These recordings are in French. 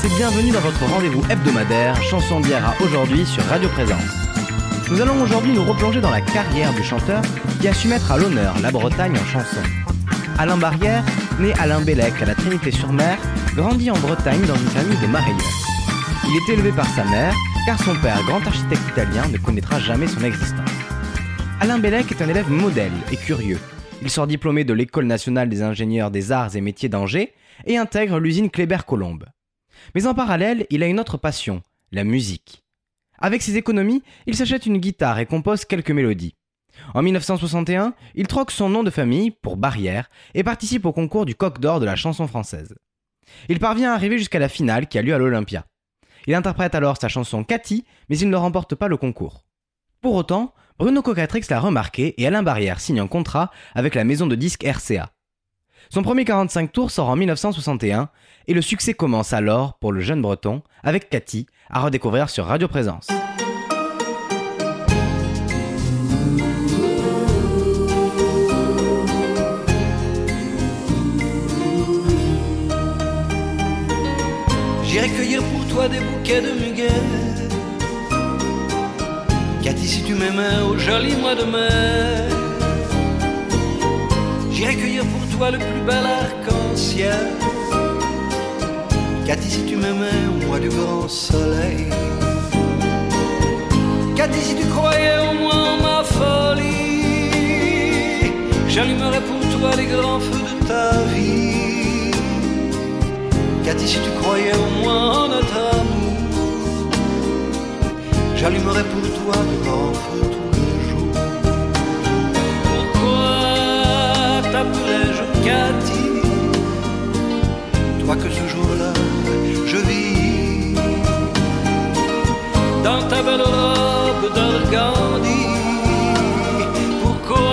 Tous et bienvenue dans votre rendez-vous hebdomadaire Chanson d'hier aujourd'hui sur Radio Présence. Nous allons aujourd'hui nous replonger dans la carrière du chanteur qui a su mettre à l'honneur la Bretagne en chanson. Alain Barrière, né Alain Bellec à la Trinité-sur-Mer, grandit en Bretagne dans une famille de marailleurs. Il est élevé par sa mère, car son père, grand architecte italien, ne connaîtra jamais son existence. Alain Bellec est un élève modèle et curieux. Il sort diplômé de l'École nationale des ingénieurs des arts et métiers d'Angers et intègre l'usine Kléber-Colombe. Mais en parallèle, il a une autre passion, la musique. Avec ses économies, il s'achète une guitare et compose quelques mélodies. En 1961, il troque son nom de famille pour Barrière et participe au concours du Coq d'Or de la chanson française. Il parvient à arriver jusqu'à la finale qui a lieu à l'Olympia. Il interprète alors sa chanson Cathy, mais il ne remporte pas le concours. Pour autant, Bruno Cocatrix l'a remarqué et Alain Barrière signe un contrat avec la maison de disques RCA. Son premier 45 tours sort en 1961 et le succès commence alors pour le jeune breton avec Cathy à redécouvrir sur Radio Présence. J'irai cueillir pour toi des bouquets de muguet. Cathy, si tu m'aimais au joli mois de mai, j'irai cueillir pour toi le plus bel arc-en-ciel. Cathy, si tu m'aimais au mois du grand soleil. Cathy, si tu croyais au moins ma folie, j'allumerais pour toi les grands feux de ta vie. Cathy, si tu croyais au moins en notre amour, j'allumerais pour toi de grands feux tous les jours. Pourquoi t'appelais-je Cathy? Toi que ce jour-là, je vis dans ta belle robe d'organdi. Pourquoi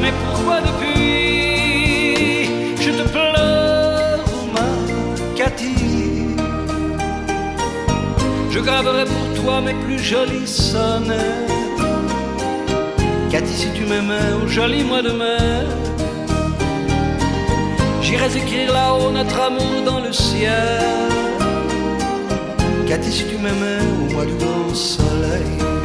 Mais pourquoi depuis je te pleure, Cathy Je graverai pour toi mes plus jolis sonnets. Cathy, si tu m'aimais au joli mois de mai, j'irais écrire là-haut notre amour dans le ciel. Cathy, si tu m'aimais au mois du grand soleil.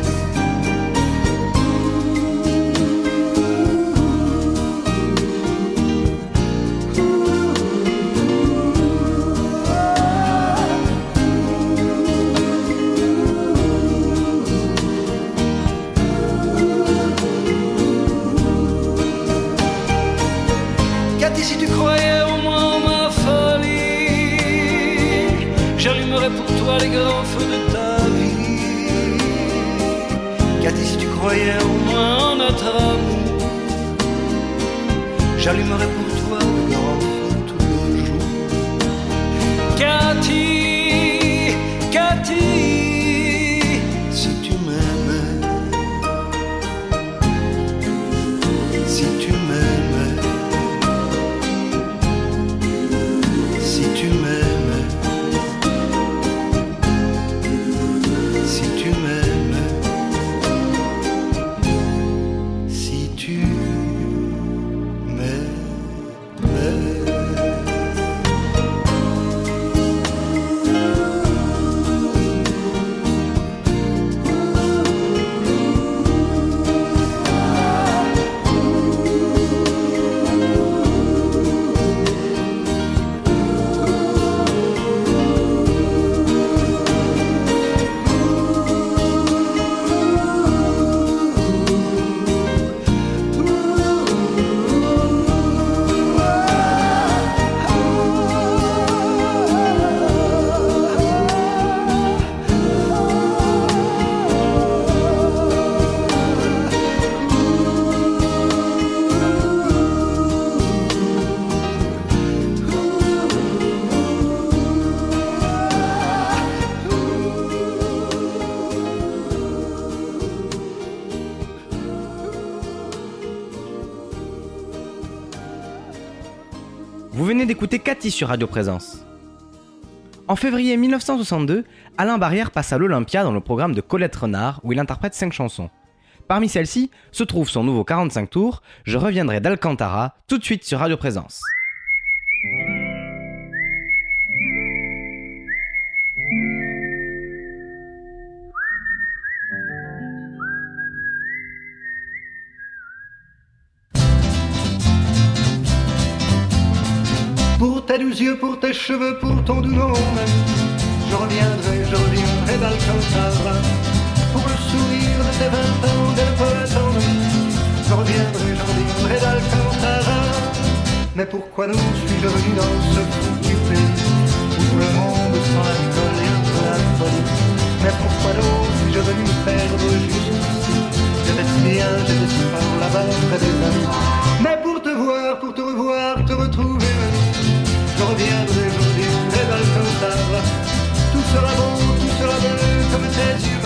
J'allumerais pour Cathy sur Radio Présence. En février 1962, Alain Barrière passe à l'Olympia dans le programme de Colette Renard où il interprète 5 chansons. Parmi celles-ci se trouve son nouveau 45 tours, Je reviendrai d'Alcantara, tout de suite sur Radio Présence. Cheveux, pour ton doux nom, Je reviendrai, je reviendrai d'Alcantara. Pour le sourire de tes vingt ans d'elle en Je reviendrai, je reviendrai d'Alcantara. Mais pourquoi donc suis-je venu dans ce foutu pays où tout le monde sans l'alcool et un peu la folie? Mais pourquoi donc suis-je venu me perdre juste ici J'étais si bien, j'étais si fort là-bas près des amis. Mais pour te voir, pour te revoir, te retrouver, je reviendrai d'Alcantara. Tout sera beau, tout sera beau comme tes yeux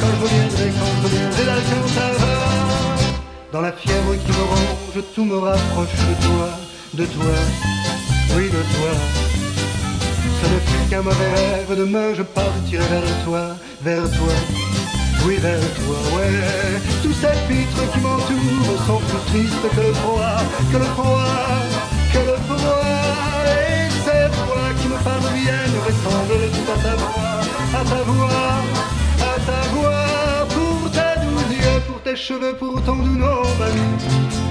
quand je reviendrai, quand je reviendrai d'Alcantara Dans la fièvre qui me ronge, tout me rapproche de toi, de toi, oui de toi Ce ne fut qu'un mauvais rêve, demain je partirai vers toi, vers toi oui, vers toi, ouais. Tous ces pitres qui m'entourent sont plus tristes que le froid, que le froid, que le froid. Voix qui me parviennent ressemblent tout à ta voix, à ta voix ta voix, pour ta douce yeux, pour tes cheveux, pour ton doux nom, mamie.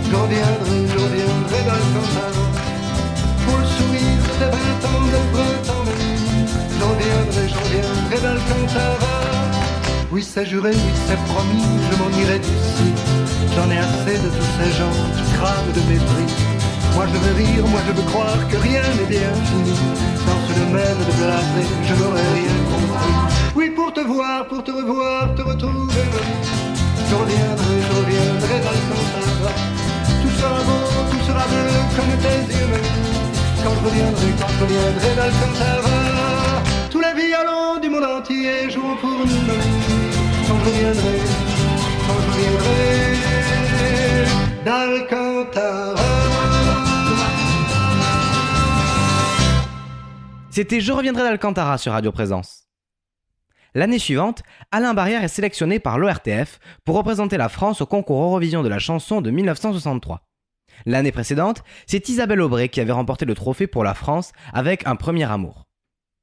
Je reviendrai, je reviendrai d'Alcantara, pour le sourire de tes vingt ans de printemps, mamie. Je reviendrai, je reviendrai d'Alcantara. Oui, c'est juré, oui, c'est promis, je m'en irai d'ici. J'en ai assez de tous ces gens qui crament de mépris. Moi je veux rire, moi je veux croire que rien n'est bien fini. Dans ce domaine de blasé, je n'aurais rien compris. Oui, pour te voir, pour te revoir, te retrouver. Je reviendrai, je reviendrai dans le Tout sera beau, tout sera bleu comme tes yeux. Quand je reviendrai, quand je reviendrai dans le Tous les violons du monde entier joueront pour nous. Quand je reviendrai, quand je reviendrai d'Alcantara. C'était Je reviendrai d'Alcantara sur Radio Présence. L'année suivante, Alain Barrière est sélectionné par l'ORTF pour représenter la France au concours Eurovision de la chanson de 1963. L'année précédente, c'est Isabelle Aubray qui avait remporté le trophée pour la France avec Un premier amour.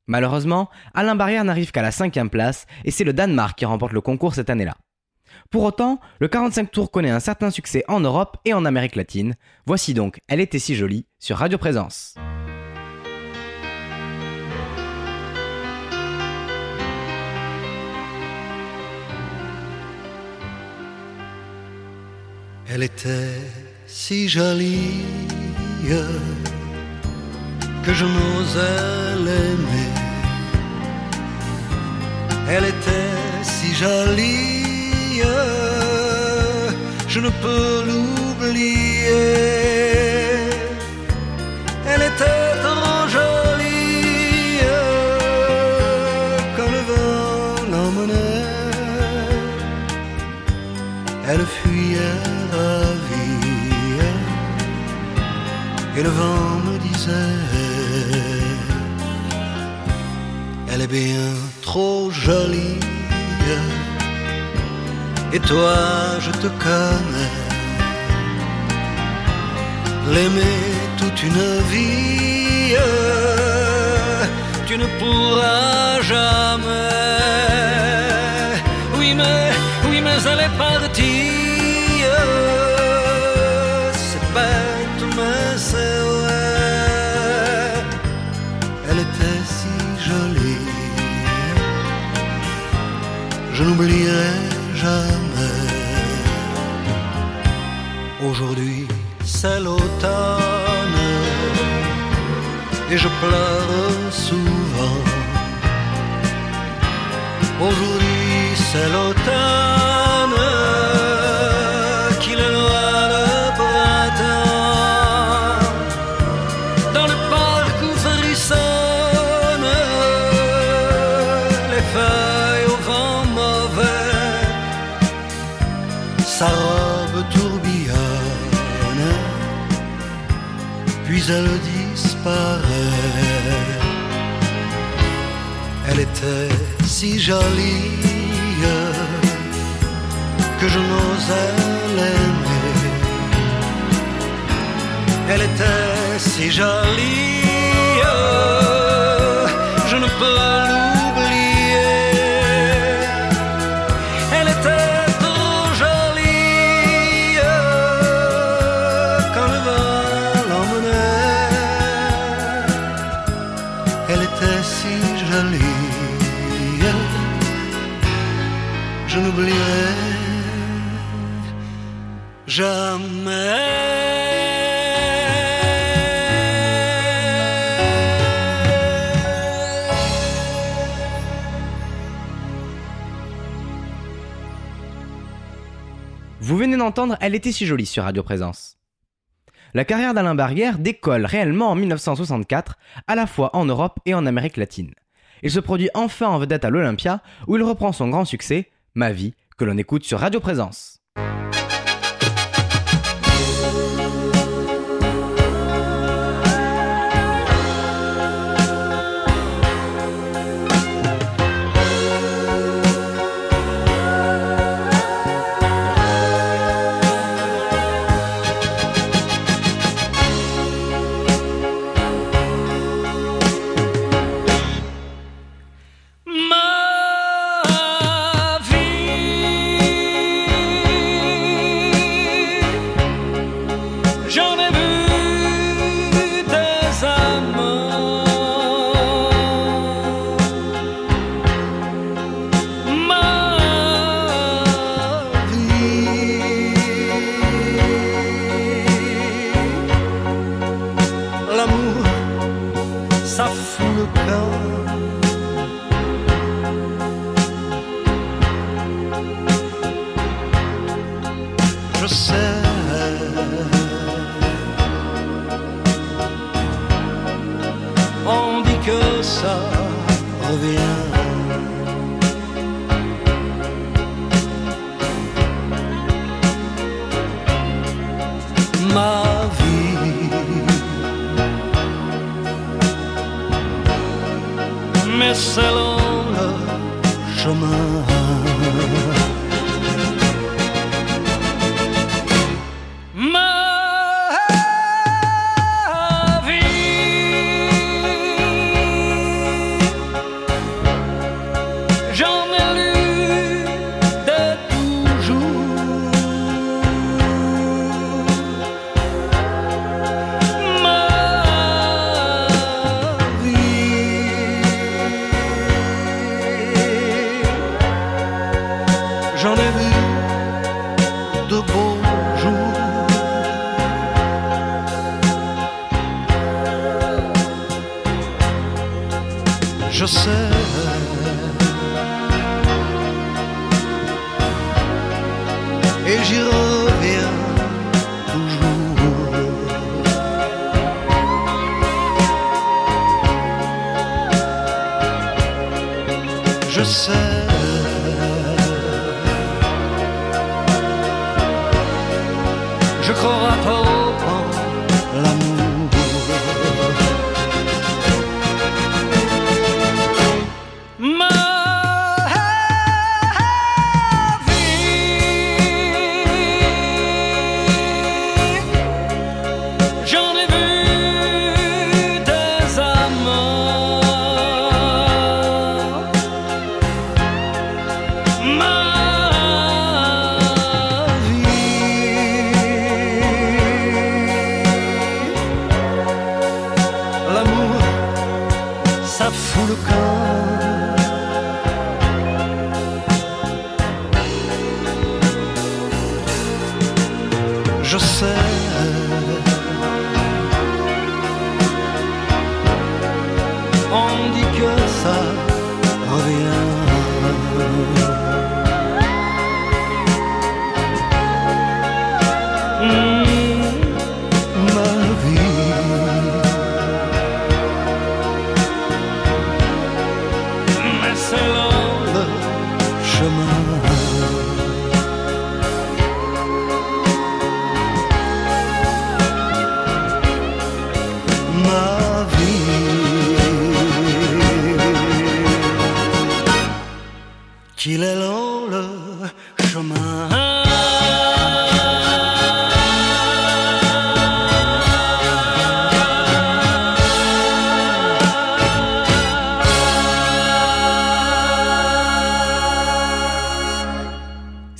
Malheureusement, Alain Barrière n'arrive qu'à la cinquième place et c'est le Danemark qui remporte le concours cette année-là. Pour autant, le 45 tours connaît un certain succès en Europe et en Amérique latine. Voici donc Elle était si jolie sur Radio Présence. Elle était si jolie que je n'osais l'aimer. Elle était si jolie, je ne peux l'oublier. Elle était trop jolie quand le vent l'emmenait. Elle fuyait et le vent me disait Elle est bien trop jolie. Et toi je te connais. L'aimer toute une vie Tu ne pourras jamais. Oui mais, oui mais elle est partie n'oublierai jamais. Aujourd'hui, c'est l'automne et je pleure souvent. Aujourd'hui, c'est l'automne elle disparaît. Elle était si jolie que je n'osais l'aimer. Elle était si jolie, Elle était si jolie sur Radio Présence. La carrière d'Alain Barrière décolle réellement en 1964, à la fois en Europe et en Amérique latine. Il se produit enfin en vedette à l'Olympia, où il reprend son grand succès, Ma vie, que l'on écoute sur Radio Présence. Et j'y reviens toujours. Je sais.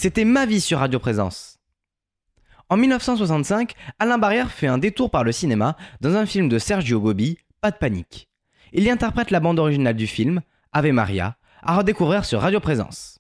C'était Ma vie sur Radio Présence. En 1965, Alain Barrière fait un détour par le cinéma dans un film de Sergio Bobby, Pas de panique. Il y interprète la bande originale du film, Ave Maria, à redécouvrir sur Radio Présence.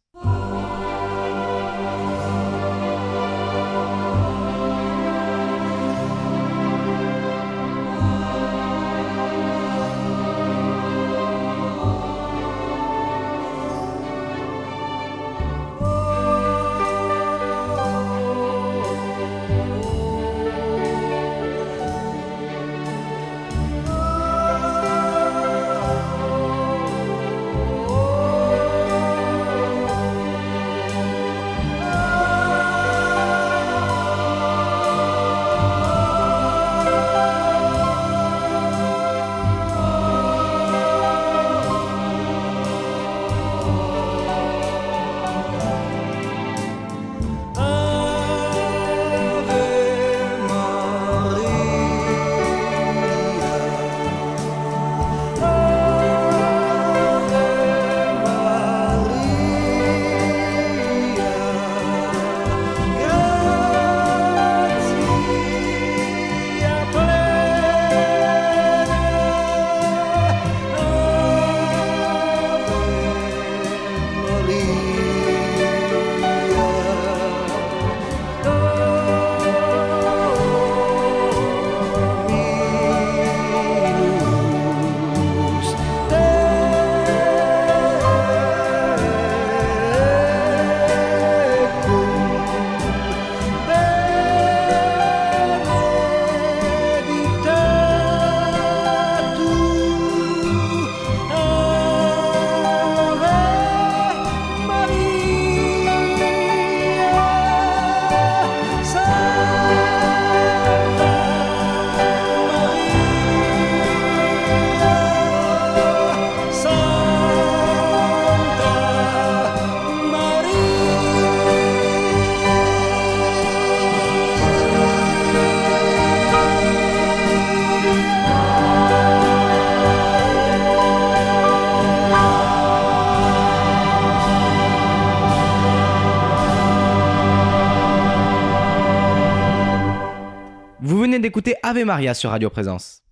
Maria sur Radio Présence.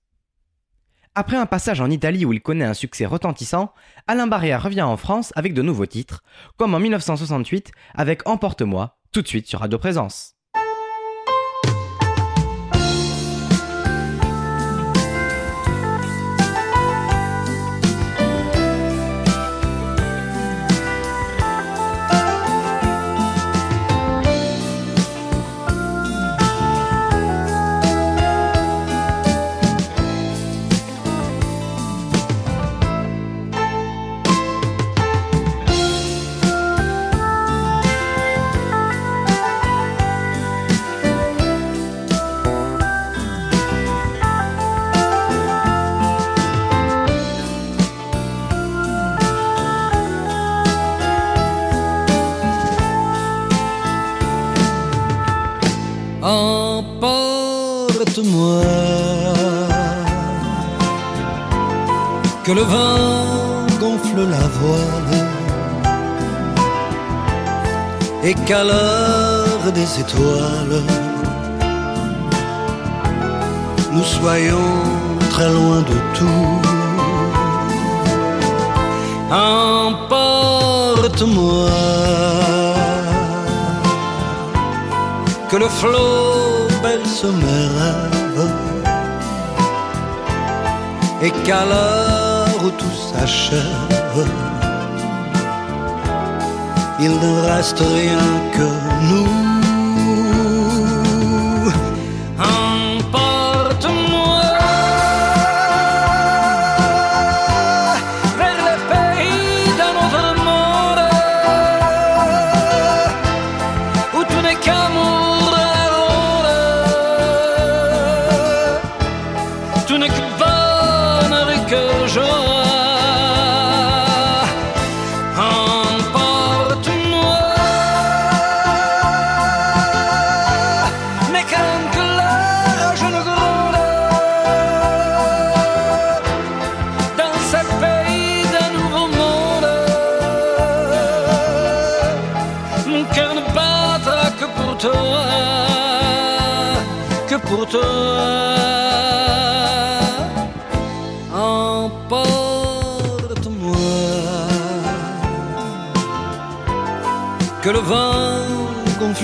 Après un passage en Italie où il connaît un succès retentissant, Alain Barrea revient en France avec de nouveaux titres, comme en 1968 avec Emporte-moi, tout de suite sur Radio Présence. Moi que le vent gonfle la voile. Et qu'à l'heure des étoiles nous soyons très loin de tout. Emporte-moi que le flot belle se et qu'à l'heure où tout s'achève, il ne reste rien que nous.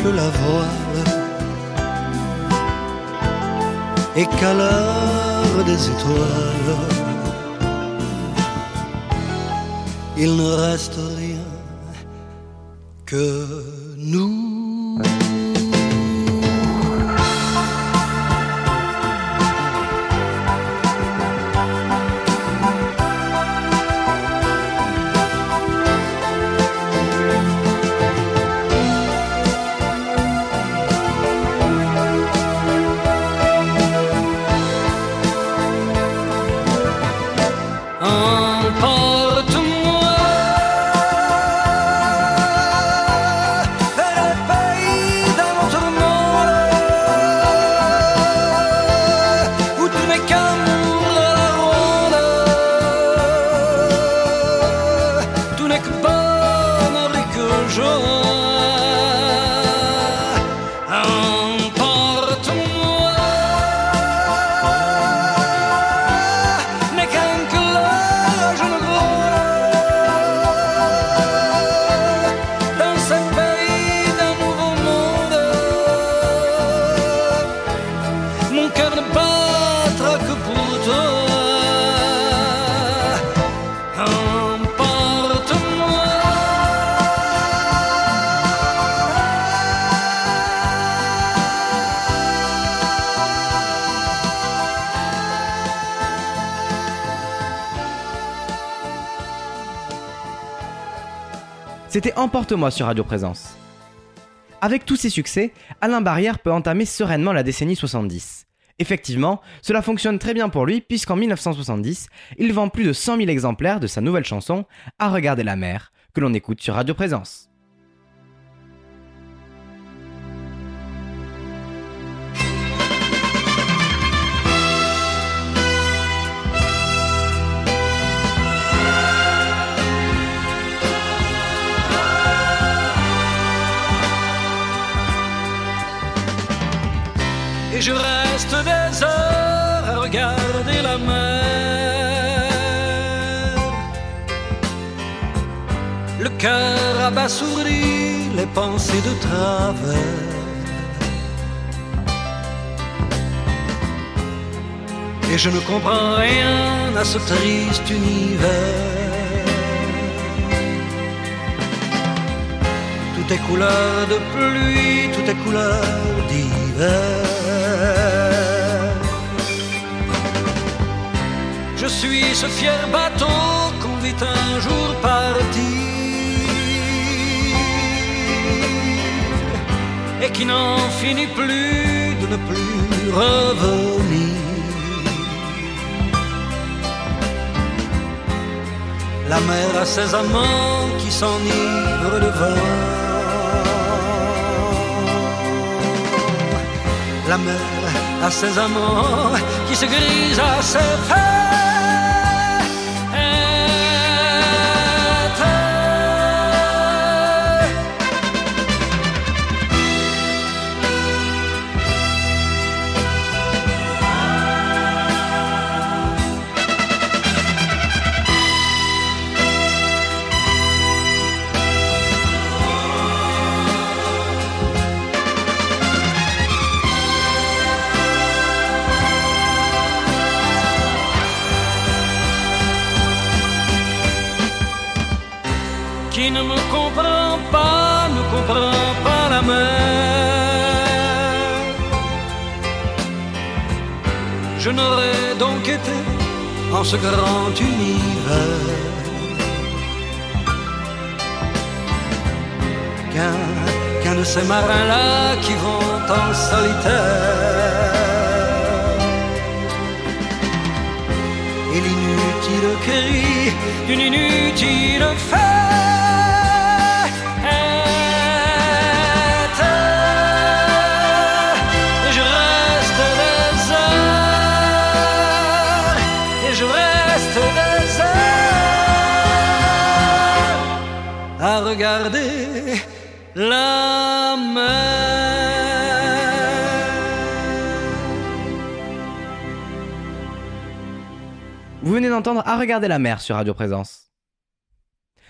La voile et qu'à l'heure des étoiles, il ne reste Emporte-moi sur Radio Présence. Avec tous ses succès, Alain Barrière peut entamer sereinement la décennie 70. Effectivement, cela fonctionne très bien pour lui puisqu'en 1970, il vend plus de 100 000 exemplaires de sa nouvelle chanson À regarder la mer, que l'on écoute sur Radio Présence. Cœur abasourdi, les pensées de travers. Et je ne comprends rien à ce triste univers. Tout est couleur de pluie, tout est couleur d'hiver. Je suis ce fier bateau qu'on vit un jour partir et qui n'en finit plus de ne plus revenir. La mer a ses amants qui s'enivrent de vin. La mer a ses amants qui se grisent à ses fêtes. Comprend pas la mer. Je n'aurais donc été en ce grand univers qu'un qu'un de ces marins-là qui vont en solitaire. Et l'inutile cri d'une inutile regarder la mer. Vous venez d'entendre À regarder la mer sur Radio Présence.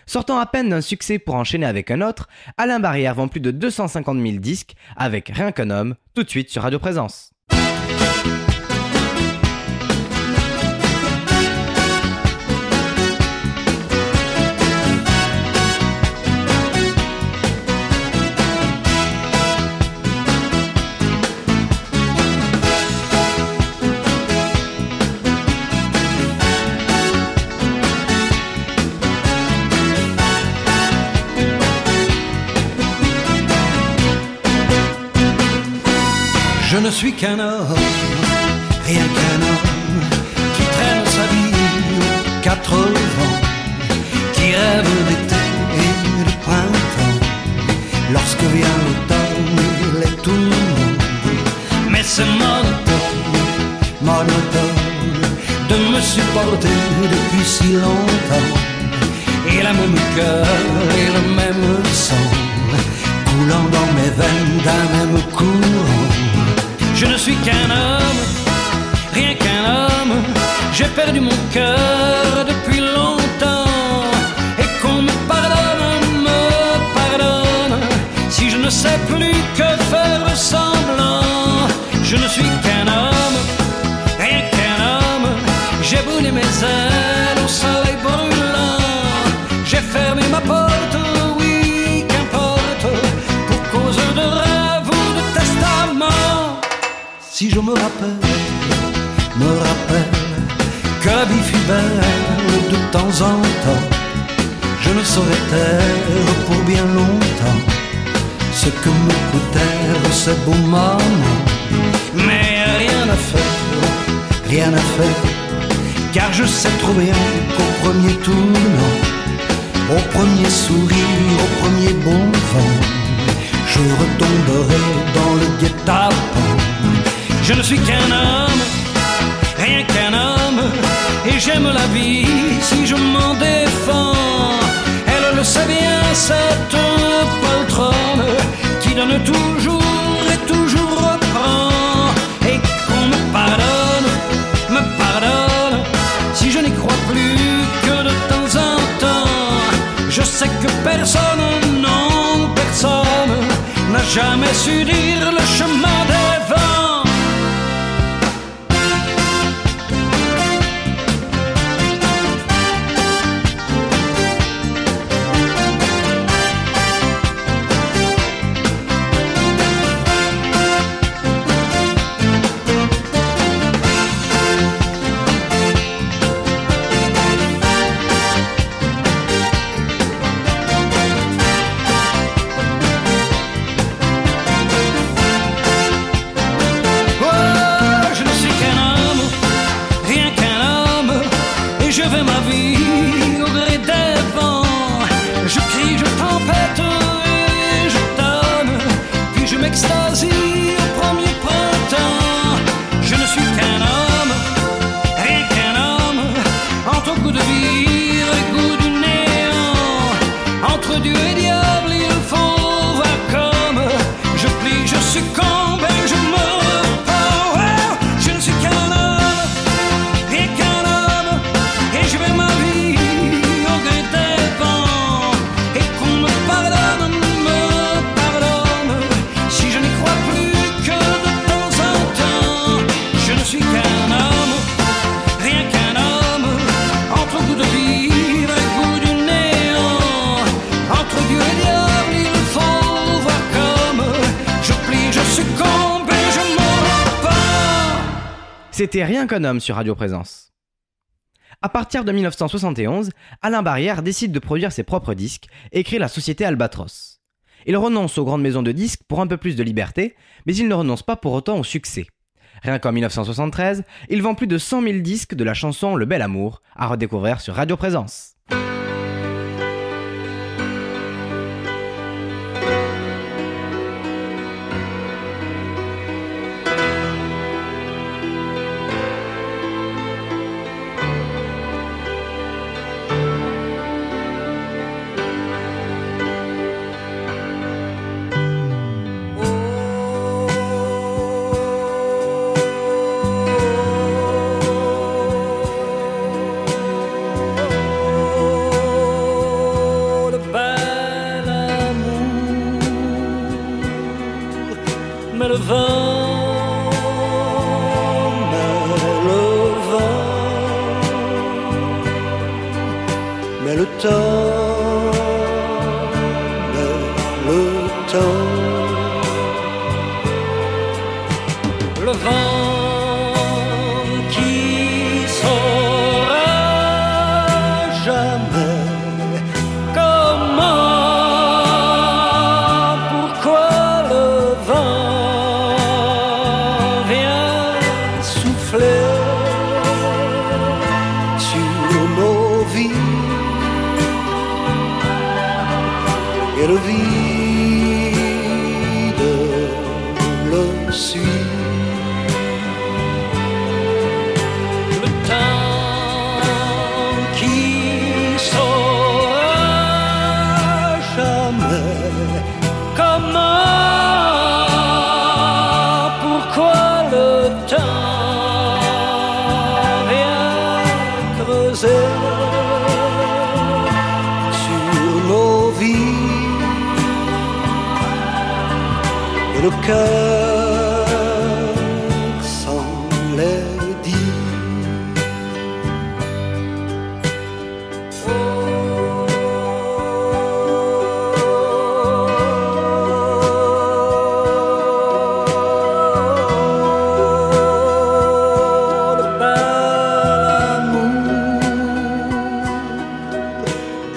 Sortant à peine d'un succès pour enchaîner avec un autre, Alain Barrière vend plus de 250 000 disques avec Rien qu'un homme, tout de suite sur Radio Présence. Suis qu'un homme, rien qu'un homme, qui traîne sa vie aux quatre vents, qui rêve d'été et de printemps. Lorsque vient l'automne, il est tout le monde. Mais c'est monotone, monotone, de me supporter depuis si longtemps. Et la même cœur et le même sang, coulant dans mes veines d'un même courant. Je ne suis qu'un homme, rien qu'un homme. J'ai perdu mon cœur depuis longtemps. Et qu'on me pardonne, me pardonne. Si je ne sais plus que faire semblant, je ne suis qu'un Si je me rappelle, me rappelle que vie fut belle de temps en temps, je ne saurais taire pour bien longtemps ce que me coûtèrent ces beaux moments. Mais rien à faire, rien à faire, car je sais trop bien qu'au premier tournant, au premier sourire, au premier bon vent, je retomberai dans le guet-apens. Je ne suis qu'un homme, rien qu'un homme, et j'aime la vie si je m'en défends. Elle le sait bien, cette poltronne qui donne toujours et toujours reprend. Et qu'on me pardonne, me pardonne, si je n'y crois plus que de temps en temps. Je sais que personne, non, personne, n'a jamais su dire le chemin C'était Rien qu'un homme sur Radio Présence. À partir de 1971, Alain Barrière décide de produire ses propres disques et crée la société Albatros. Il renonce aux grandes maisons de disques pour un peu plus de liberté, mais il ne renonce pas pour autant au succès. Rien qu'en 1973, il vend plus de 100 000 disques de la chanson Le Bel Amour, à redécouvrir sur Radio Présence.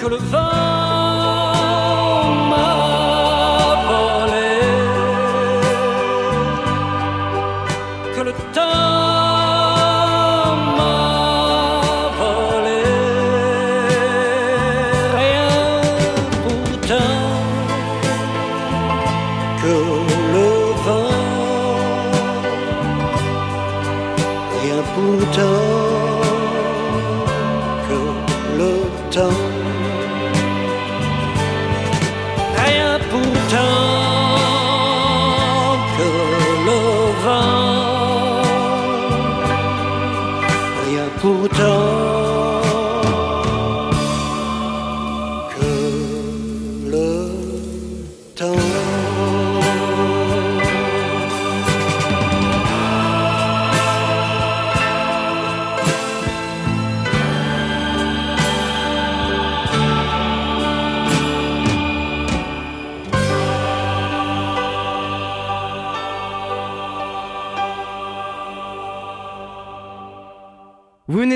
Que le vent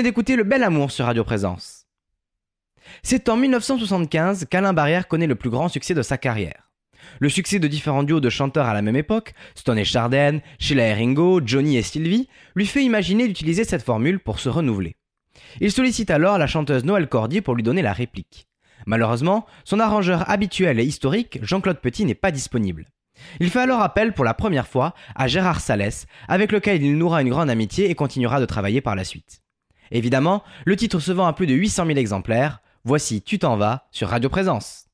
d'écouter Le Bel Amour sur Radio Présence. C'est en 1975 qu'Alain Barrière connaît le plus grand succès de sa carrière. Le succès de différents duos de chanteurs à la même époque, Stone et Charden, Sheila et Ringo, Johnny et Sylvie, lui fait imaginer d'utiliser cette formule pour se renouveler. Il sollicite alors la chanteuse Noël Cordy pour lui donner la réplique. Malheureusement, son arrangeur habituel et historique, Jean-Claude Petit, n'est pas disponible. Il fait alors appel pour la première fois à Gérard Salès, avec lequel il nouera une grande amitié et continuera de travailler par la suite. Évidemment, le titre se vend à plus de 800 000 exemplaires. Voici Tu t'en vas sur Radio Présence.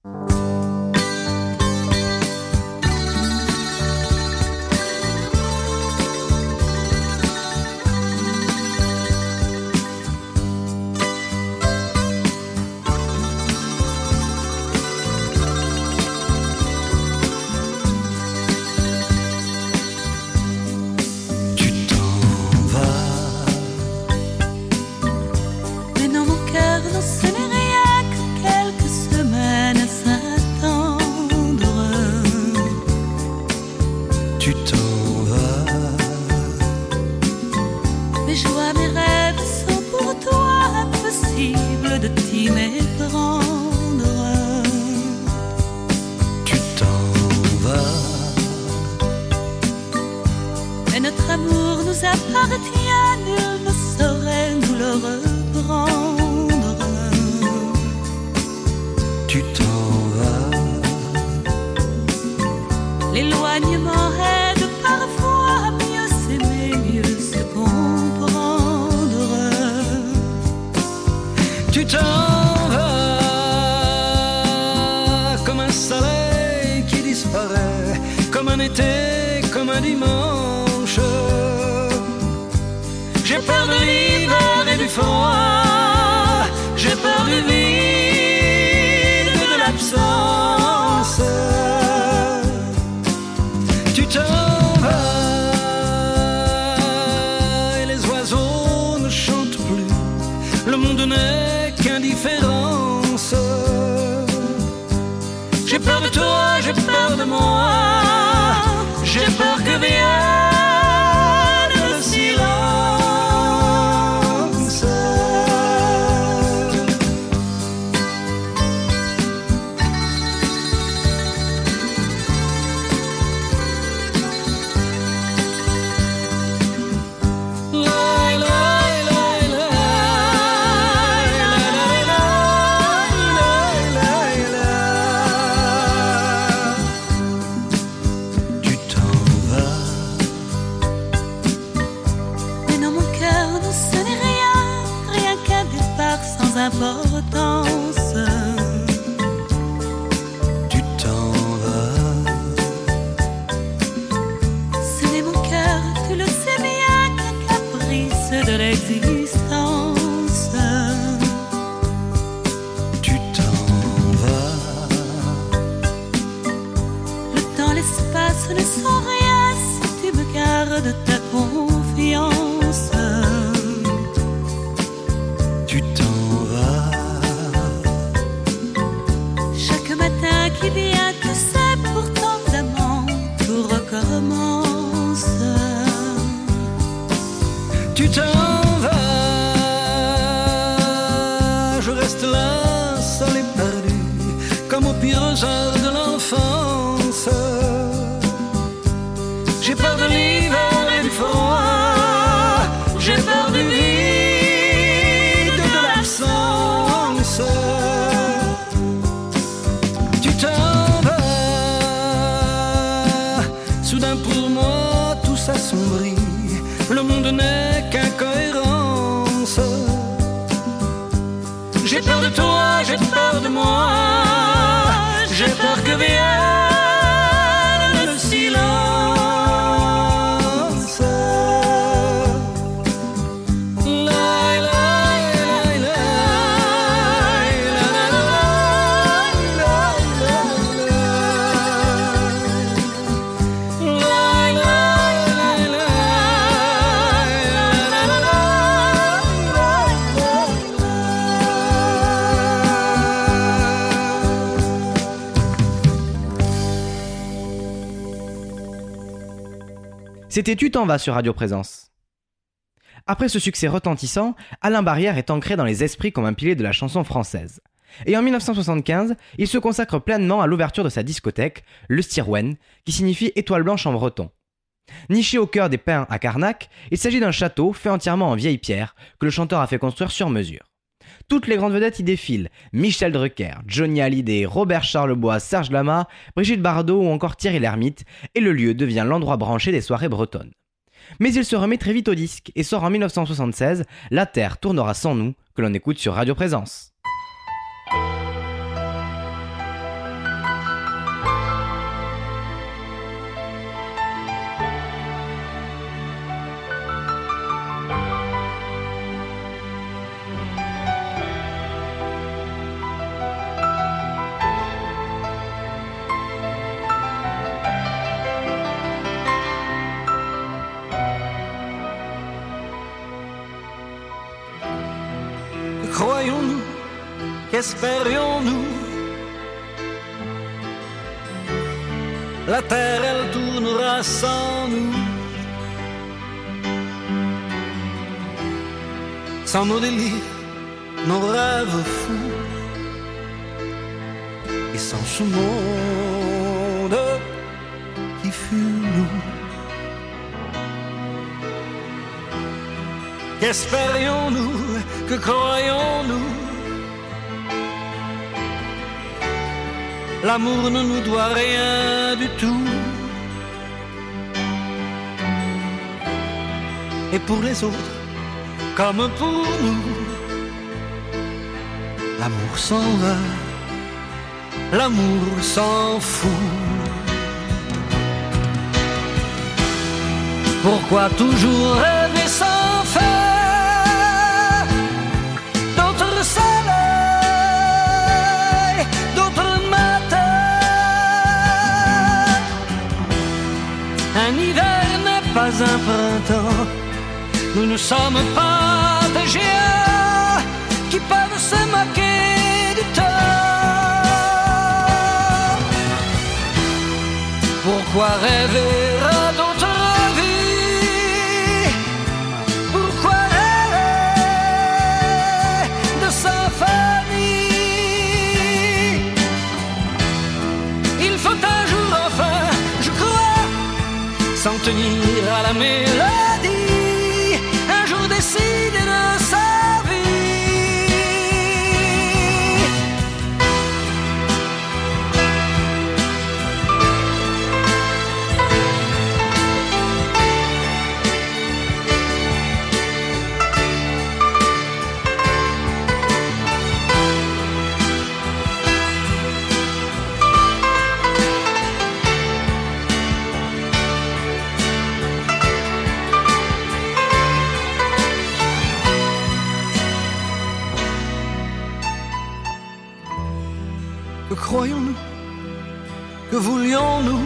C'était Tu t'en vas sur Radio Présence. Après ce succès retentissant, Alain Barrière est ancré dans les esprits comme un pilier de la chanson française. Et en 1975, il se consacre pleinement à l'ouverture de sa discothèque, le Stirwen, qui signifie étoile blanche en breton. Niché au cœur des pins à Carnac, il s'agit d'un château fait entièrement en vieille pierre que le chanteur a fait construire sur mesure. Toutes les grandes vedettes y défilent Michel Drucker, Johnny Hallyday, Robert Charlebois, Serge Lama, Brigitte Bardot ou encore Thierry Lhermitte, et le lieu devient l'endroit branché des soirées bretonnes. Mais il se remet très vite au disque et sort en 1976 La Terre tournera sans nous, que l'on écoute sur Radio Présence. Qu'espérions-nous La terre, elle tournera sans nous. Sans nos délires, nos rêves fous. Et sans ce monde qui fut nous. Qu'espérions-nous, que croyons-nous? L'amour ne nous doit rien du tout. Et pour les autres, comme pour nous, l'amour s'en va, l'amour s'en fout. Pourquoi toujours rêver sans un printemps. Nous ne sommes pas des géants qui peuvent se moquer du temps. Pourquoi rêver Que croyons-nous Que voulions-nous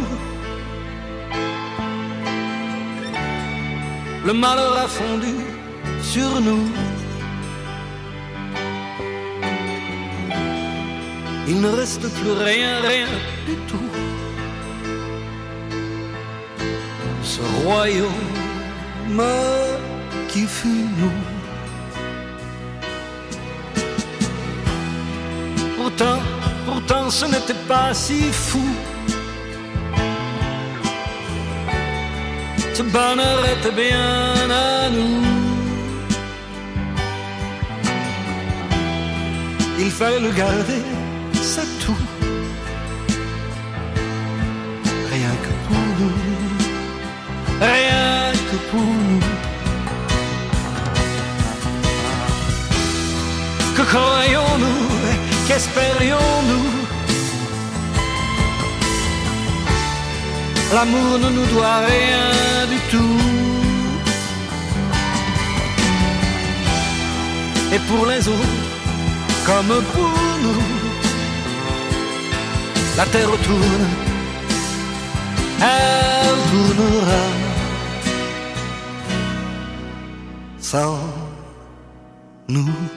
Le malheur a fondu sur nous. Il ne reste plus rien, rien du tout. Ce royaume qui fut nous. Ce n'était pas si fou. Ce bonheur était bien à nous. Il fallait le garder, c'est tout. Rien que pour nous. Rien que pour nous. Que croyons-nous Qu'espérions-nous? L'amour ne nous doit rien du tout. Et pour les autres, comme pour nous, la terre tourne, elle tournera sans nous.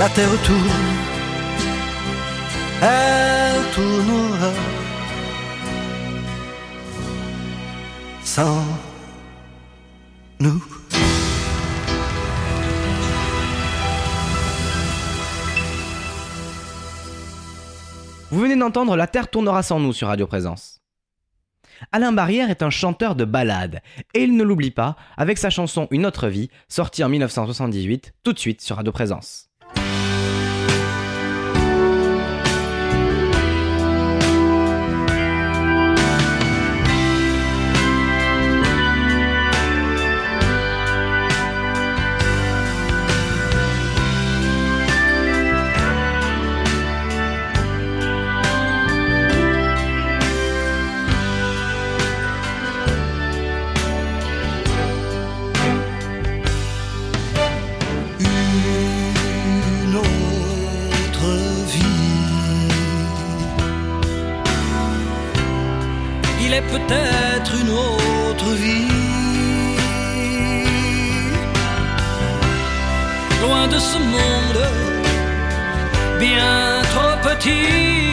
La terre tourne, elle tournera sans nous. Vous venez d'entendre La Terre tournera sans nous sur Radio Présence. Alain Barrière est un chanteur de ballades, et il ne l'oublie pas avec sa chanson Une autre vie, sortie en 1978, tout de suite sur Radio Présence. Peut-être une autre vie. Loin de ce monde, bien trop petit.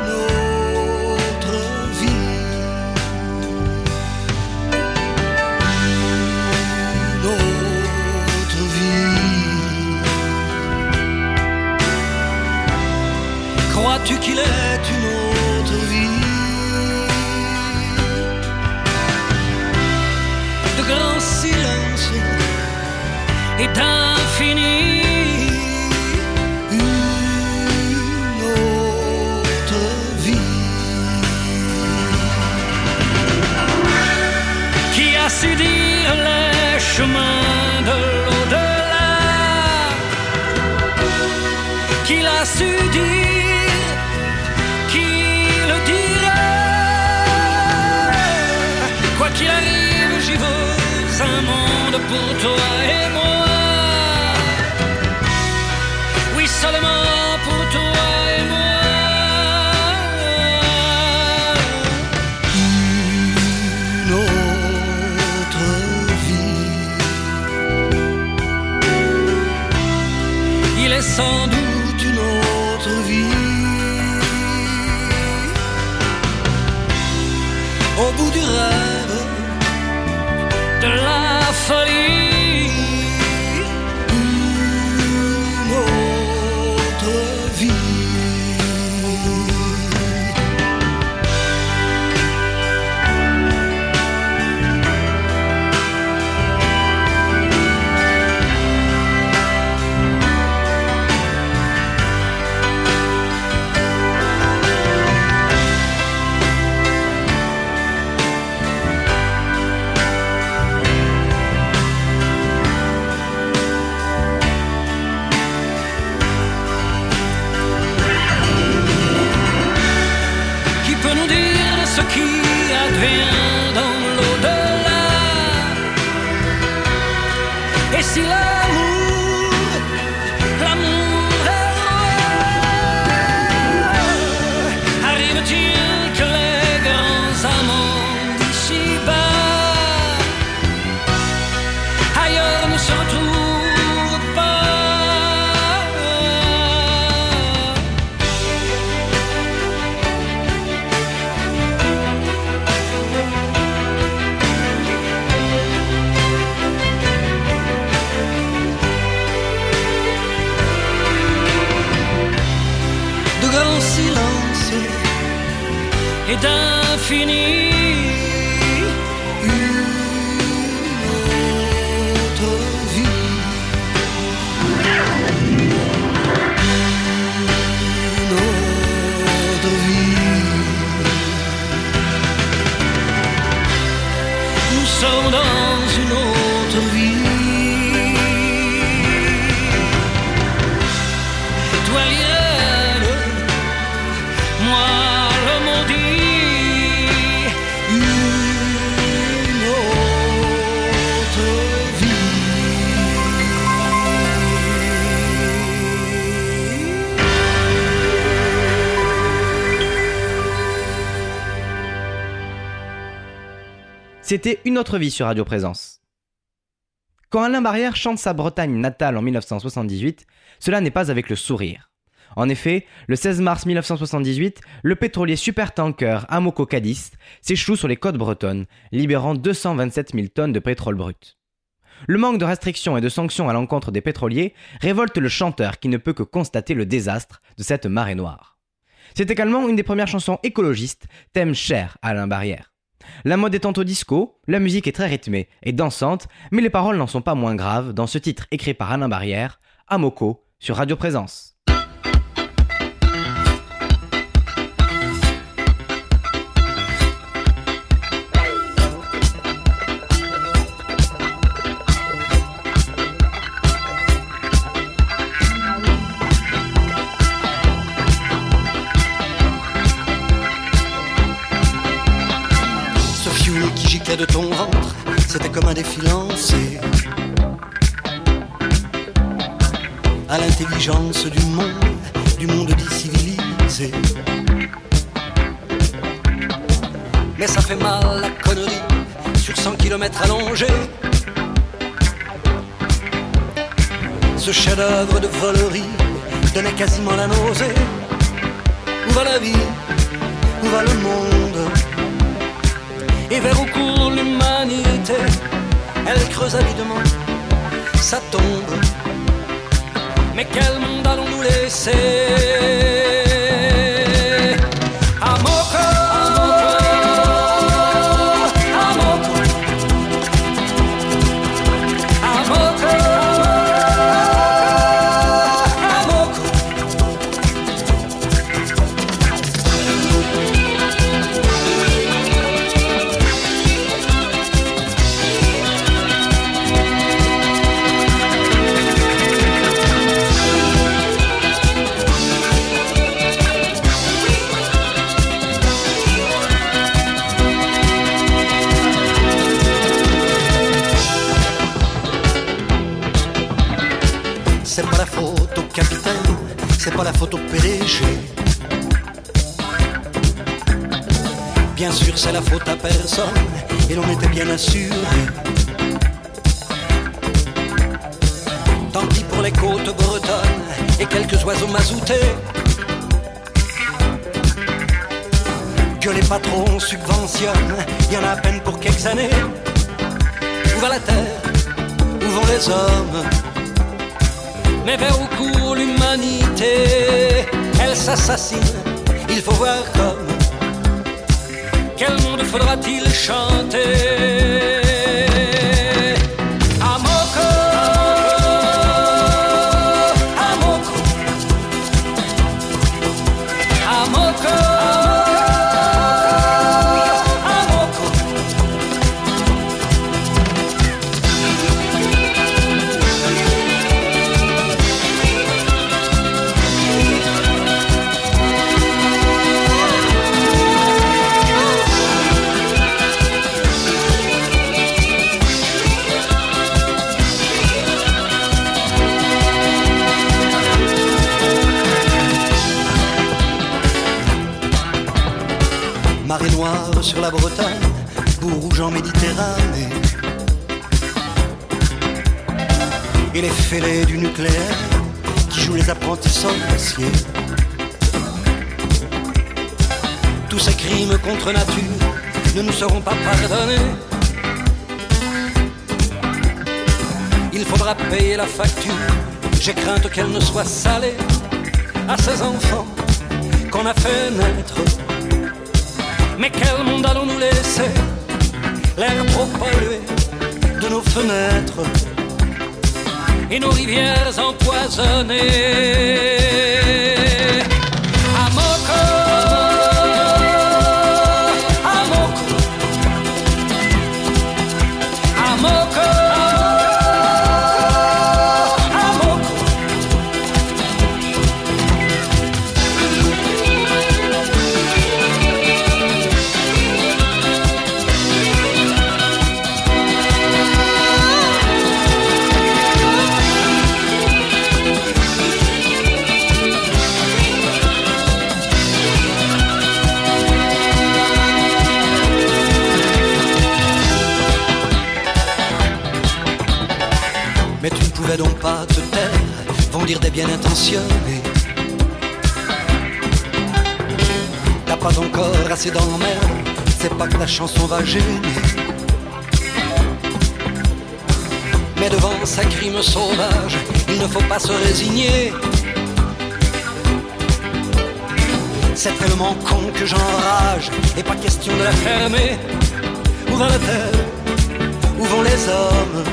Une autre vie. Une autre vie. Crois-tu qu'il est une autre Qui a su dire les chemins de l'au-delà? Qui l'a su dire? Qui le? Quoi qu'il arrive, j'y veux un monde pour toi et moi. Oui, C'était Une autre vie sur Radio Présence. Quand Alain Barrière chante sa Bretagne natale en 1978, cela n'est pas avec le sourire. En effet, le 16 mars 1978, le pétrolier supertanker Amoco Cadiz s'échoue sur les côtes bretonnes, libérant 227 000 tonnes de pétrole brut. Le manque de restrictions et de sanctions à l'encontre des pétroliers révolte le chanteur qui ne peut que constater le désastre de cette marée noire. C'est également une des premières chansons écologistes, thème cher à Alain Barrière. La mode étant au disco, la musique est très rythmée et dansante, mais les paroles n'en sont pas moins graves dans ce titre écrit par Alain Barrière, Amoco, sur Radio Présence. De ton ventre, c'était comme un défi lancé à l'intelligence du monde, du monde dit civilisé. Mais ça fait mal la connerie sur 100 km allongé. Ce chef-d'œuvre de volerie donnait quasiment la nausée. Où va la vie? Où va le monde? Et vers où court l'humanité? Elle creuse avidement sa tombe. Mais quel monde allons-nous laisser? C'est pas la au PDG. Bien sûr, c'est la faute à personne, et l'on était bien assuré. Tant pis pour les côtes bretonnes et quelques oiseaux mazoutés. Que les patrons subventionnent, il y en a à peine pour quelques années. Où va la terre? Où vont les hommes? Mais vers où court l'humanité? Elle s'assassine, il faut voir comme. Quel monde faudra-t-il chanter? Fêlés du nucléaire qui jouent les apprentis sorciers. Tous ces crimes contre nature ne nous seront pas pardonnés. Il faudra payer la facture, j'ai crainte qu'elle ne soit salée à ces enfants qu'on a fait naître. Mais quel monde allons-nous laisser L'air trop pollué de nos fenêtres? Et nos rivières empoisonnées. T'as pas encore assez d'emmerde, c'est pas que ta chanson va gêner. Mais devant sa crime sauvage, il ne faut pas se résigner. C'est tellement con que j'enrage, et pas question de la fermer. Où va la terre Où vont les hommes?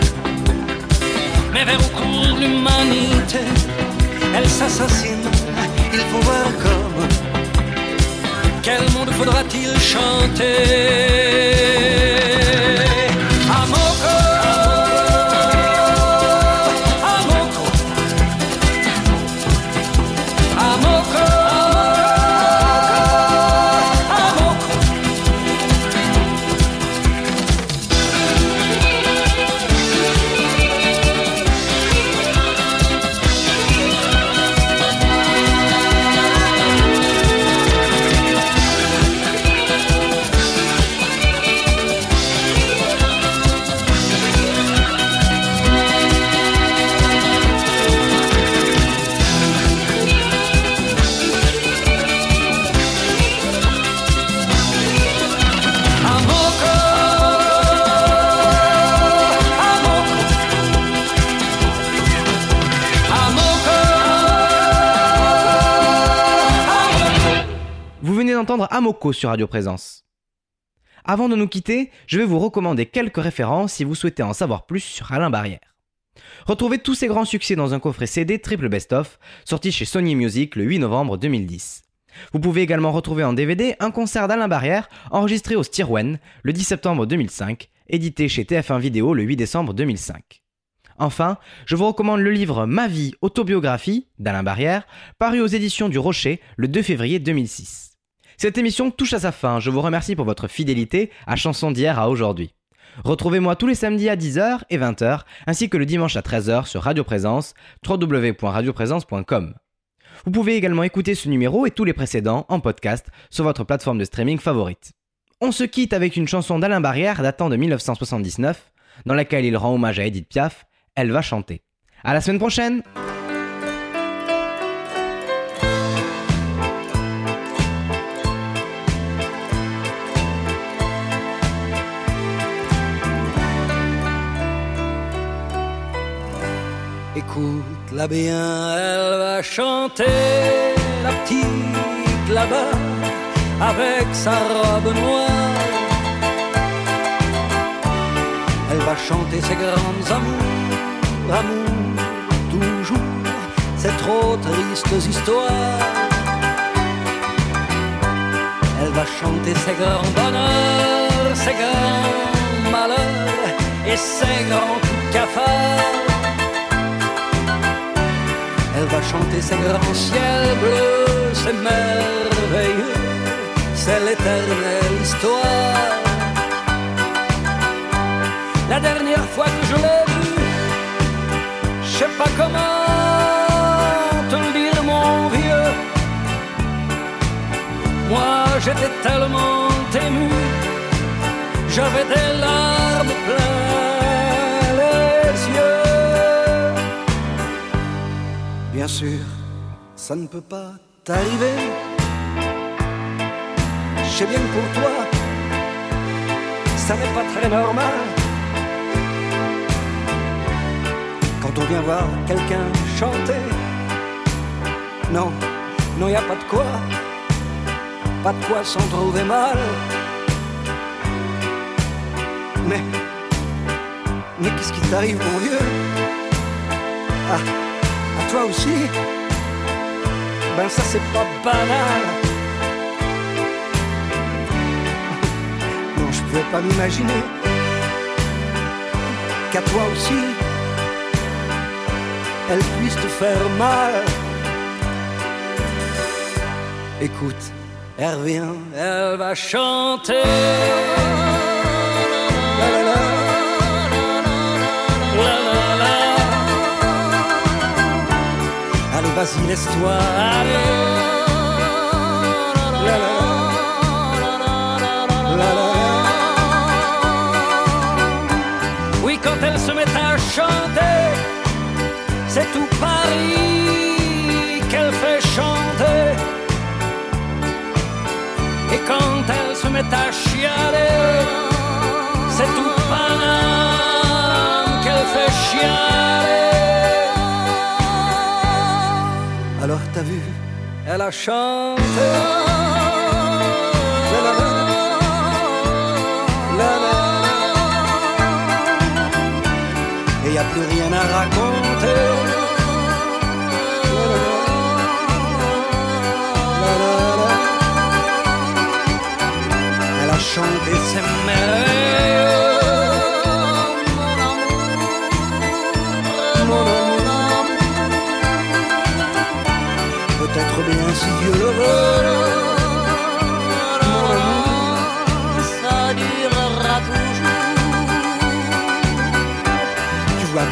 Mais vers où court l'humanité? Elle s'assassine, il faut voir comme. Quel monde faudra-t-il chanter? Amoko sur Radio Présence. Avant de nous quitter, je vais vous recommander quelques références si vous souhaitez en savoir plus sur Alain Barrière. Retrouvez tous ses grands succès dans un coffret CD triple best-of, sorti chez Sony Music le 8 novembre 2010. Vous pouvez également retrouver en DVD un concert d'Alain Barrière enregistré au Stirwen le 10 septembre 2005, édité chez TF1 Vidéo le 8 décembre 2005. Enfin, je vous recommande le livre Ma vie, autobiographie d'Alain Barrière, paru aux éditions du Rocher le 2 février 2006. Cette émission touche à sa fin, je vous remercie pour votre fidélité à Chanson d'hier à aujourd'hui. Retrouvez-moi tous les samedis à 10h et 20h, ainsi que le dimanche à 13h sur Radio Présence, www.radioprésence.com. Vous pouvez également écouter ce numéro et tous les précédents en podcast sur votre plateforme de streaming favorite. On se quitte avec une chanson d'Alain Barrière datant de 1979, dans laquelle il rend hommage à Edith Piaf, Elle va chanter. À la semaine prochaine! Écoute-la bien, elle va chanter la petite là-bas avec sa robe noire. Elle va chanter ses grands amours, amours, toujours, ces trop tristes histoires. Elle va chanter ses grands bonheurs, ses grands malheurs et ses grands coups de cafard. Va chanter ses grands ciels bleus, c'est merveilleux, c'est l'éternelle histoire. La dernière fois que je l'ai vue, je sais pas comment te le dire, mon vieux. Moi, j'étais tellement ému, j'avais des larmes Bien sûr, ça ne peut pas t'arriver. Je sais bien que pour toi, ça n'est pas très normal. Quand on vient voir quelqu'un chanter, non, non, y a pas de quoi, pas de quoi s'en trouver mal. Mais, mais qu'est-ce qui t'arrive, mon vieux? Ah, toi aussi Ben ça c'est pas banal. Non, je pouvais pas m'imaginer qu'à toi aussi, elle puisse te faire mal. Écoute, elle revient, elle va chanter. Vas-y, laisse-toi. Oui, quand elle se met à chanter, c'est tout Paris qu'elle fait chanter. Et quand elle se met à chialer, c'est tout Paname qu'elle fait chialer. Alors t'as vu, elle a chanté. La, la, la. La, la, Et y a plus rien à raconter. Elle a chanté ses merveilleux.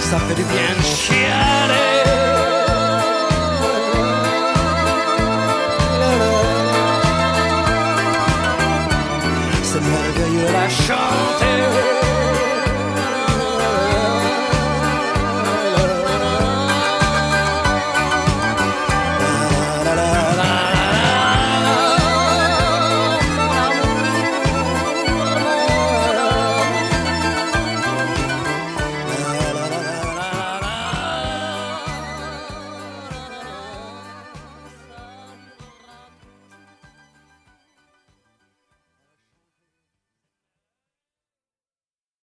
ça fait du merveilleux chanter.